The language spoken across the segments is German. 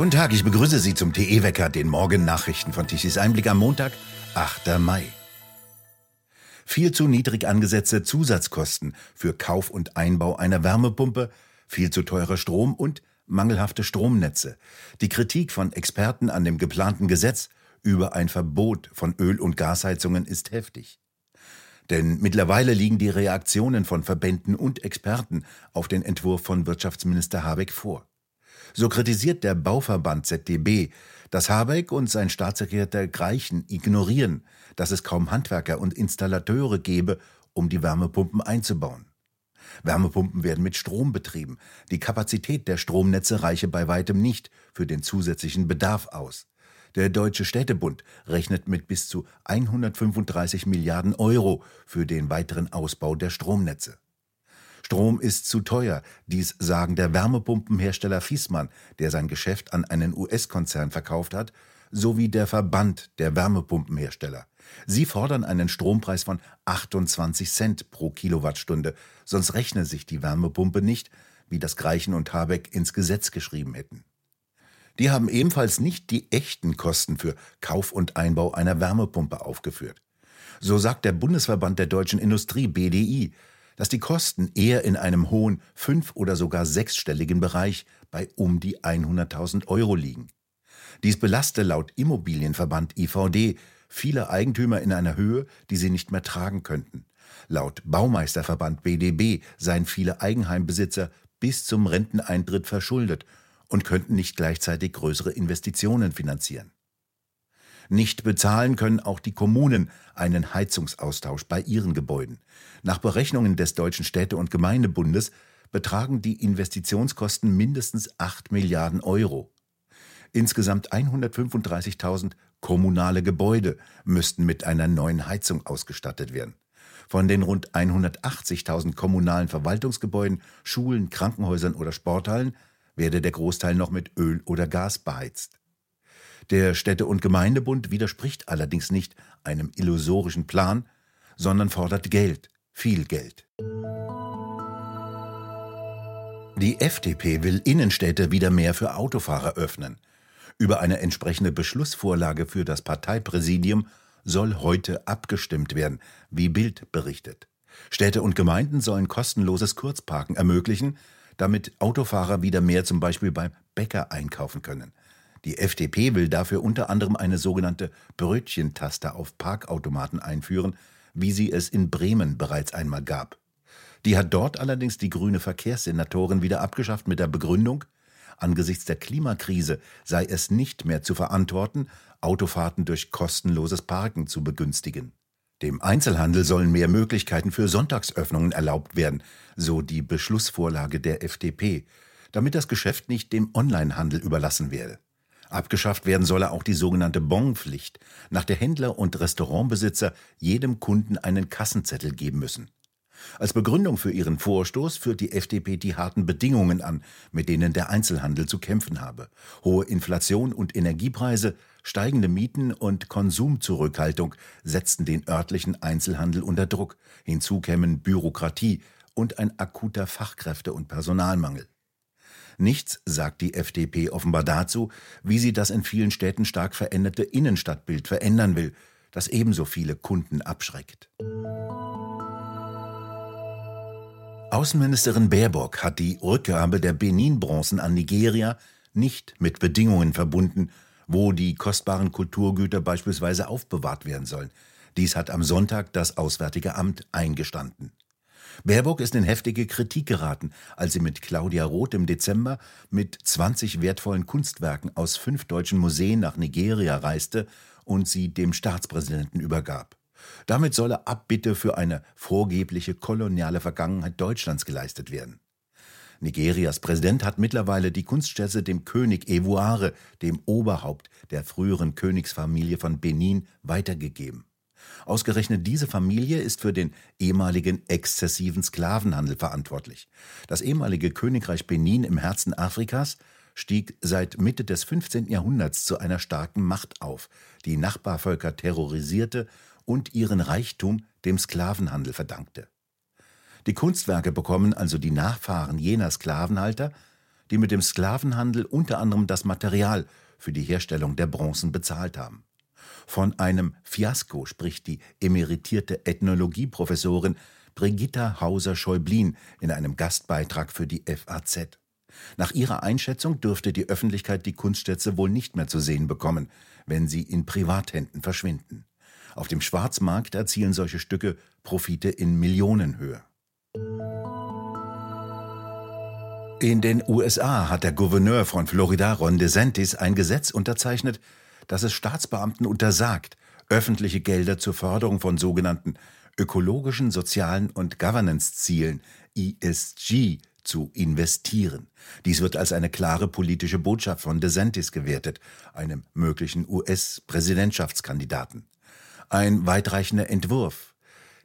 Guten Tag, ich begrüße Sie zum TE-Wecker, den Morgen-Nachrichten von Tichys Einblick am Montag, 8. Mai. Viel zu niedrig angesetzte Zusatzkosten für Kauf und Einbau einer Wärmepumpe, viel zu teurer Strom und mangelhafte Stromnetze. Die Kritik von Experten an dem geplanten Gesetz über ein Verbot von Öl- und Gasheizungen ist heftig. Denn mittlerweile liegen die Reaktionen von Verbänden und Experten auf den Entwurf von Wirtschaftsminister Habeck vor. So kritisiert der Bauverband ZDB, dass Habeck und sein Staatssekretär Greichen ignorieren, dass es kaum Handwerker und Installateure gebe, um die Wärmepumpen einzubauen. Wärmepumpen werden mit Strom betrieben. Die Kapazität der Stromnetze reiche bei weitem nicht für den zusätzlichen Bedarf aus. Der Deutsche Städtebund rechnet mit bis zu 135 Milliarden Euro für den weiteren Ausbau der Stromnetze. Strom ist zu teuer, dies sagen der Wärmepumpenhersteller Fiesmann, der sein Geschäft an einen US-Konzern verkauft hat, sowie der Verband der Wärmepumpenhersteller. Sie fordern einen Strompreis von 28 Cent pro Kilowattstunde, sonst rechne sich die Wärmepumpe nicht, wie das Greichen und Habeck ins Gesetz geschrieben hätten. Die haben ebenfalls nicht die echten Kosten für Kauf und Einbau einer Wärmepumpe aufgeführt. So sagt der Bundesverband der deutschen Industrie BDI, dass die Kosten eher in einem hohen fünf- oder sogar sechsstelligen Bereich bei um die 100.000 Euro liegen. Dies belaste laut Immobilienverband IVD viele Eigentümer in einer Höhe, die sie nicht mehr tragen könnten. Laut Baumeisterverband BDB seien viele Eigenheimbesitzer bis zum Renteneintritt verschuldet und könnten nicht gleichzeitig größere Investitionen finanzieren. Nicht bezahlen können auch die Kommunen einen Heizungsaustausch bei ihren Gebäuden. Nach Berechnungen des Deutschen Städte- und Gemeindebundes betragen die Investitionskosten mindestens 8 Milliarden Euro. Insgesamt 135.000 kommunale Gebäude müssten mit einer neuen Heizung ausgestattet werden. Von den rund 180.000 kommunalen Verwaltungsgebäuden, Schulen, Krankenhäusern oder Sporthallen werde der Großteil noch mit Öl oder Gas beheizt. Der Städte- und Gemeindebund widerspricht allerdings nicht einem illusorischen Plan, sondern fordert Geld, viel Geld. Die FDP will Innenstädte wieder mehr für Autofahrer öffnen. Über eine entsprechende Beschlussvorlage für das Parteipräsidium soll heute abgestimmt werden, wie Bild berichtet. Städte und Gemeinden sollen kostenloses Kurzparken ermöglichen, damit Autofahrer wieder mehr zum Beispiel beim Bäcker einkaufen können. Die FDP will dafür unter anderem eine sogenannte Brötchentaste auf Parkautomaten einführen, wie sie es in Bremen bereits einmal gab. Die hat dort allerdings die grüne Verkehrssenatorin wieder abgeschafft mit der Begründung, angesichts der Klimakrise sei es nicht mehr zu verantworten, Autofahrten durch kostenloses Parken zu begünstigen. Dem Einzelhandel sollen mehr Möglichkeiten für Sonntagsöffnungen erlaubt werden, so die Beschlussvorlage der FDP, damit das Geschäft nicht dem Onlinehandel überlassen werde. Abgeschafft werden solle auch die sogenannte Bonpflicht, nach der Händler und Restaurantbesitzer jedem Kunden einen Kassenzettel geben müssen. Als Begründung für ihren Vorstoß führt die FDP die harten Bedingungen an, mit denen der Einzelhandel zu kämpfen habe. Hohe Inflation und Energiepreise, steigende Mieten und Konsumzurückhaltung setzten den örtlichen Einzelhandel unter Druck. Hinzu kämen Bürokratie und ein akuter Fachkräfte- und Personalmangel. Nichts sagt die FDP offenbar dazu, wie sie das in vielen Städten stark veränderte Innenstadtbild verändern will, das ebenso viele Kunden abschreckt. Außenministerin Baerbock hat die Rückgabe der Benin-Bronzen an Nigeria nicht mit Bedingungen verbunden, wo die kostbaren Kulturgüter beispielsweise aufbewahrt werden sollen. Dies hat am Sonntag das Auswärtige Amt eingestanden. Baerbock ist in heftige Kritik geraten, als sie mit Claudia Roth im Dezember mit 20 wertvollen Kunstwerken aus fünf deutschen Museen nach Nigeria reiste und sie dem Staatspräsidenten übergab. Damit solle Abbitte für eine vorgebliche koloniale Vergangenheit Deutschlands geleistet werden. Nigerias Präsident hat mittlerweile die Kunstschätze dem König Evuare, dem Oberhaupt der früheren Königsfamilie von Benin, weitergegeben. Ausgerechnet diese Familie ist für den ehemaligen exzessiven Sklavenhandel verantwortlich. Das ehemalige Königreich Benin im Herzen Afrikas stieg seit Mitte des 15. Jahrhunderts zu einer starken Macht auf, die Nachbarvölker terrorisierte und ihren Reichtum dem Sklavenhandel verdankte. Die Kunstwerke bekommen also die Nachfahren jener Sklavenhalter, die mit dem Sklavenhandel unter anderem das Material für die Herstellung der Bronzen bezahlt haben. Von einem Fiasko spricht die emeritierte Ethnologieprofessorin Brigitta Hauser-Schäublin in einem Gastbeitrag für die FAZ. Nach ihrer Einschätzung dürfte die Öffentlichkeit die Kunstschätze wohl nicht mehr zu sehen bekommen, wenn sie in Privathänden verschwinden. Auf dem Schwarzmarkt erzielen solche Stücke Profite in Millionenhöhe. In den USA hat der Gouverneur von Florida, Ron DeSantis, ein Gesetz unterzeichnet, das es Staatsbeamten untersagt, öffentliche Gelder zur Förderung von sogenannten ökologischen, sozialen und Governance-Zielen ESG zu investieren. Dies wird als eine klare politische Botschaft von DeSantis gewertet, einem möglichen US-Präsidentschaftskandidaten. Ein weitreichender Entwurf.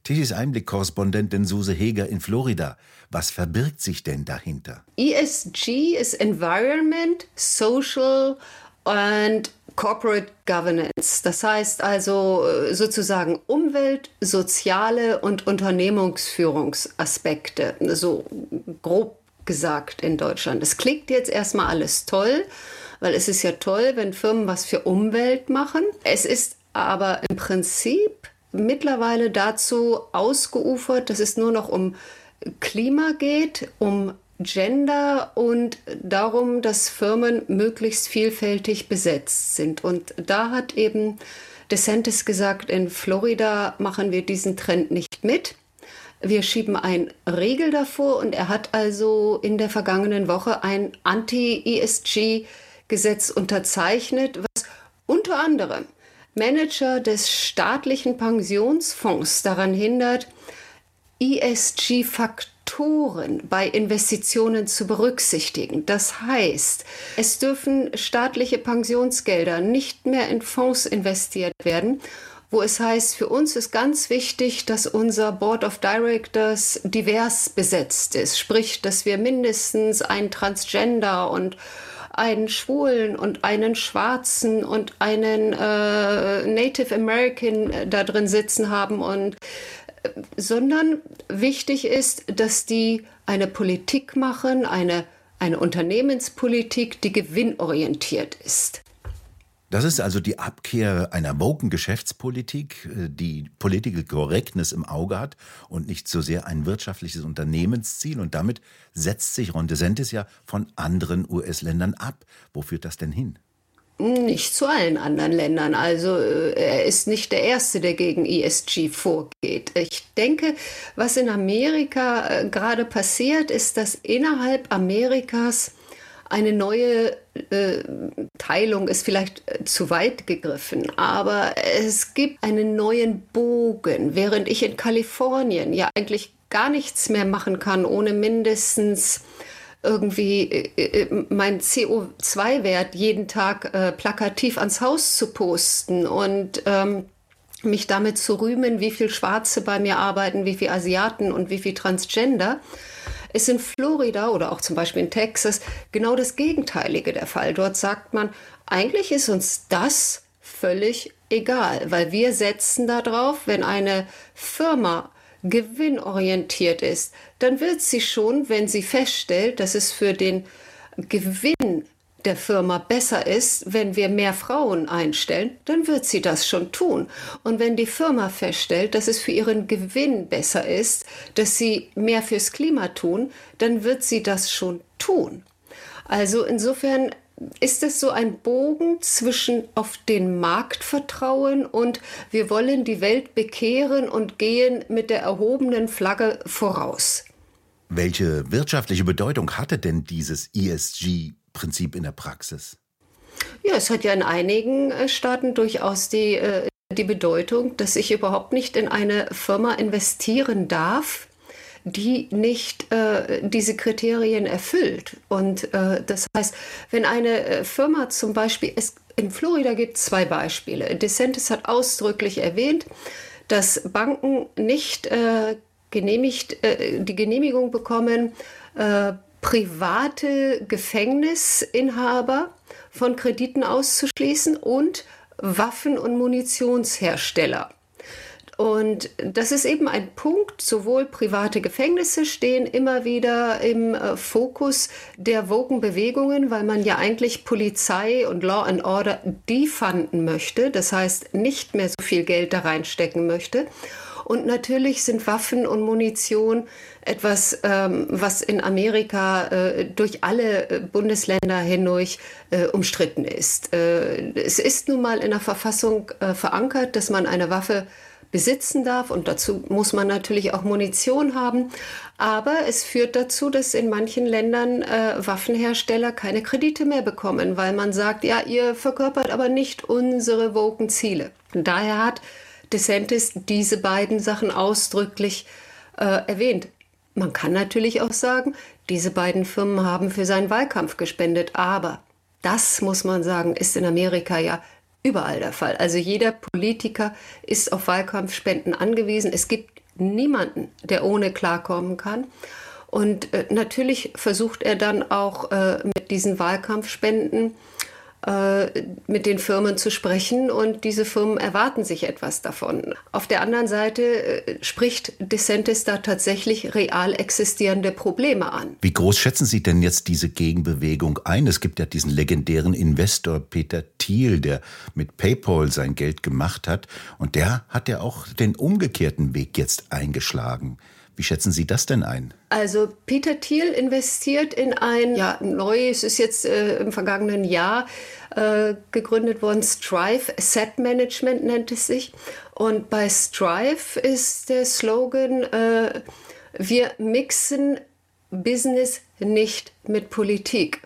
Tichys Einblick-Korrespondentin Suse Heger in Florida. Was verbirgt sich denn dahinter? ESG ist Environment, Social and Corporate Governance. Das heißt also äh, sozusagen Umwelt, soziale und Unternehmungsführungsaspekte, so grob gesagt in Deutschland. Es klingt jetzt erstmal alles toll, weil es ist ja toll, wenn Firmen was für Umwelt machen. Es ist aber im Prinzip mittlerweile dazu ausgeufert, dass es nur noch um Klima geht, um Gender und darum, dass Firmen möglichst vielfältig besetzt sind. Und da hat eben DeSantis gesagt, in Florida machen wir diesen Trend nicht mit. Wir schieben ein Regel davor und er hat also in der vergangenen Woche ein Anti-ESG-Gesetz unterzeichnet, was unter anderem Manager des staatlichen Pensionsfonds daran hindert, ESG-Faktoren bei Investitionen zu berücksichtigen. Das heißt, es dürfen staatliche Pensionsgelder nicht mehr in Fonds investiert werden, wo es heißt, für uns ist ganz wichtig, dass unser Board of Directors divers besetzt ist, sprich, dass wir mindestens ein Transgender und einen Schwulen und einen Schwarzen und einen äh, Native American äh, da drin sitzen haben und sondern wichtig ist, dass die eine Politik machen, eine, eine Unternehmenspolitik, die gewinnorientiert ist. Das ist also die Abkehr einer woken Geschäftspolitik, äh, die Political Correctness im Auge hat und nicht so sehr ein wirtschaftliches Unternehmensziel. Und damit setzt sich Ron DeSantis ja von anderen US-Ländern ab. Wo führt das denn hin? Nicht zu allen anderen Ländern. Also äh, er ist nicht der Erste, der gegen ESG vorgeht. Ich denke, was in Amerika äh, gerade passiert, ist, dass innerhalb Amerikas eine neue äh, Teilung ist vielleicht äh, zu weit gegriffen, aber es gibt einen neuen Bogen, während ich in Kalifornien ja eigentlich gar nichts mehr machen kann, ohne mindestens irgendwie äh, äh mein CO2-Wert jeden Tag äh, plakativ ans Haus zu posten und ähm, mich damit zu rühmen, wie viel Schwarze bei mir arbeiten, wie viel Asiaten und wie viel Transgender ist in Florida oder auch zum Beispiel in Texas genau das Gegenteilige der Fall. Dort sagt man, eigentlich ist uns das völlig egal, weil wir setzen darauf, wenn eine Firma gewinnorientiert ist, dann wird sie schon, wenn sie feststellt, dass es für den Gewinn der Firma besser ist, wenn wir mehr Frauen einstellen, dann wird sie das schon tun. Und wenn die Firma feststellt, dass es für ihren Gewinn besser ist, dass sie mehr fürs Klima tun, dann wird sie das schon tun. Also insofern ist es so ein Bogen zwischen auf den Markt vertrauen und wir wollen die Welt bekehren und gehen mit der erhobenen Flagge voraus. Welche wirtschaftliche Bedeutung hatte denn dieses ESG Prinzip in der Praxis? Ja, es hat ja in einigen äh, Staaten durchaus die, äh, die Bedeutung, dass ich überhaupt nicht in eine Firma investieren darf, die nicht äh, diese Kriterien erfüllt. Und äh, das heißt, wenn eine äh, Firma zum Beispiel, es, in Florida gibt es zwei Beispiele. DeSantis hat ausdrücklich erwähnt, dass Banken nicht äh, genehmigt, die Genehmigung bekommen, private Gefängnisinhaber von Krediten auszuschließen und Waffen- und Munitionshersteller. Und das ist eben ein Punkt, sowohl private Gefängnisse stehen immer wieder im äh, Fokus der Wogen-Bewegungen, weil man ja eigentlich Polizei und Law and Order defunden möchte, das heißt nicht mehr so viel Geld da reinstecken möchte. Und natürlich sind Waffen und Munition etwas, ähm, was in Amerika äh, durch alle äh, Bundesländer hindurch umstritten ist. Es ist nun mal in der Verfassung verankert, dass man eine Waffe besitzen darf. Und dazu muss man natürlich auch Munition haben. Aber es führt dazu, dass in manchen Ländern äh, Waffenhersteller keine Kredite mehr bekommen, weil man sagt, ja, ihr verkörpert aber nicht unsere woken Ziele. Daher hat DeSantis diese beiden Sachen ausdrücklich äh, erwähnt. Man kann natürlich auch sagen, diese beiden Firmen haben für seinen Wahlkampf gespendet, aber das muss man sagen, ist in Amerika ja überall der Fall. Also jeder Politiker ist auf Wahlkampfspenden angewiesen. Es gibt niemanden, der ohne klarkommen kann. Und äh, natürlich versucht er dann auch äh, mit diesen Wahlkampfspenden mit den Firmen zu sprechen und diese Firmen erwarten sich etwas davon. Auf der anderen Seite äh, spricht DeSantis da tatsächlich real existierende Probleme an. Wie groß schätzen Sie denn jetzt diese Gegenbewegung ein? Es gibt ja diesen legendären Investor Peter Thiel, der mit PayPal sein Geld gemacht hat und der hat ja auch den umgekehrten Weg jetzt eingeschlagen. Wie schätzen Sie das denn ein? Also Peter Thiel investiert in ein ja, neues, ist jetzt äh, im vergangenen Jahr äh, gegründet worden, Strive Asset Management nennt es sich. Und bei Strive ist der Slogan, äh, wir mixen Business nicht mit Politik.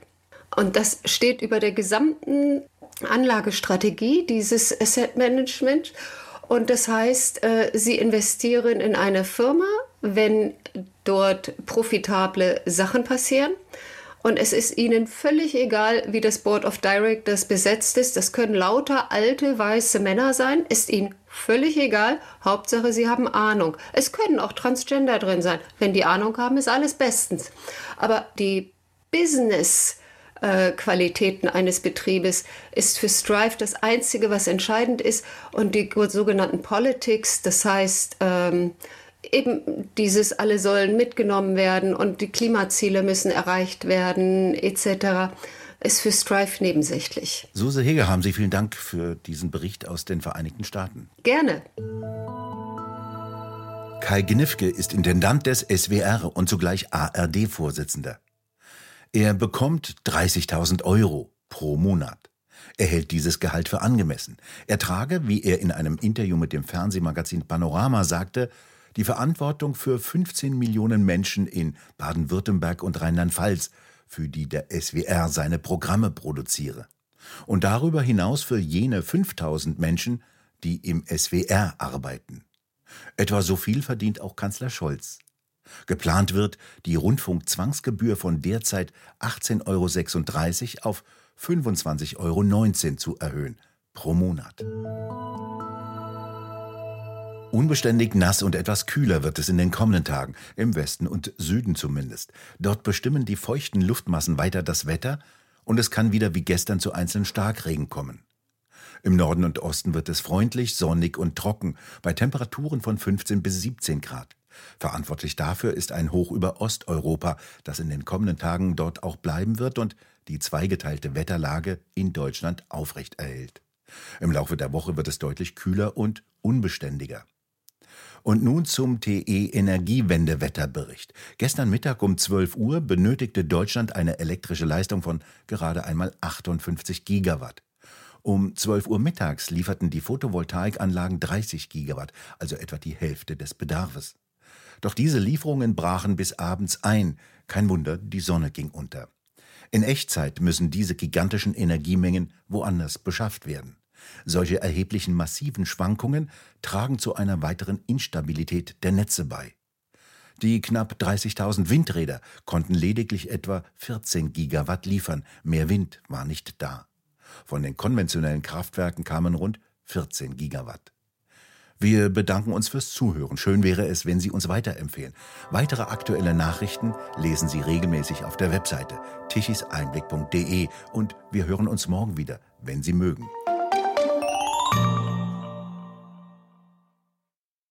Und das steht über der gesamten Anlagestrategie dieses Asset Management. Und das heißt, äh, sie investieren in eine Firma, wenn dort profitable Sachen passieren. Und es ist ihnen völlig egal, wie das Board of Directors besetzt ist. Das können lauter alte weiße Männer sein. Ist ihnen völlig egal. Hauptsache, sie haben Ahnung. Es können auch Transgender drin sein. Wenn die Ahnung haben, ist alles bestens. Aber die Business äh, Qualitäten eines Betriebes ist für Strive das Einzige, was entscheidend ist. Und die sogenannten Politics, das heißt, ähm, eben dieses, alle sollen mitgenommen werden und die Klimaziele müssen erreicht werden, etc., ist für Strive nebensächlich. Suse Heger, haben Sie vielen Dank für diesen Bericht aus den Vereinigten Staaten. Gerne. Kai Gnifke ist Intendant des SWR und zugleich ARD-Vorsitzender. Er bekommt 30.000 Euro pro Monat. Er hält dieses Gehalt für angemessen. Er trage, wie er in einem Interview mit dem Fernsehmagazin Panorama sagte, die Verantwortung für 15 Millionen Menschen in Baden-Württemberg und Rheinland-Pfalz, für die der SWR seine Programme produziere. Und darüber hinaus für jene 5000 Menschen, die im SWR arbeiten. Etwa so viel verdient auch Kanzler Scholz. Geplant wird, die Rundfunkzwangsgebühr von derzeit 18,36 Euro auf 25,19 Euro zu erhöhen pro Monat. Unbeständig nass und etwas kühler wird es in den kommenden Tagen, im Westen und Süden zumindest. Dort bestimmen die feuchten Luftmassen weiter das Wetter und es kann wieder wie gestern zu einzelnen Starkregen kommen. Im Norden und Osten wird es freundlich, sonnig und trocken, bei Temperaturen von 15 bis 17 Grad. Verantwortlich dafür ist ein Hoch über Osteuropa, das in den kommenden Tagen dort auch bleiben wird und die zweigeteilte Wetterlage in Deutschland aufrecht erhält. Im Laufe der Woche wird es deutlich kühler und unbeständiger. Und nun zum TE Energiewendewetterbericht. Gestern Mittag um 12 Uhr benötigte Deutschland eine elektrische Leistung von gerade einmal 58 Gigawatt. Um 12 Uhr mittags lieferten die Photovoltaikanlagen 30 Gigawatt, also etwa die Hälfte des Bedarfs. Doch diese Lieferungen brachen bis abends ein. Kein Wunder, die Sonne ging unter. In Echtzeit müssen diese gigantischen Energiemengen woanders beschafft werden. Solche erheblichen massiven Schwankungen tragen zu einer weiteren Instabilität der Netze bei. Die knapp 30.000 Windräder konnten lediglich etwa 14 Gigawatt liefern, mehr Wind war nicht da. Von den konventionellen Kraftwerken kamen rund 14 Gigawatt. Wir bedanken uns fürs Zuhören. Schön wäre es, wenn Sie uns weiterempfehlen. Weitere aktuelle Nachrichten lesen Sie regelmäßig auf der Webseite tichiseinblick.de und wir hören uns morgen wieder, wenn Sie mögen.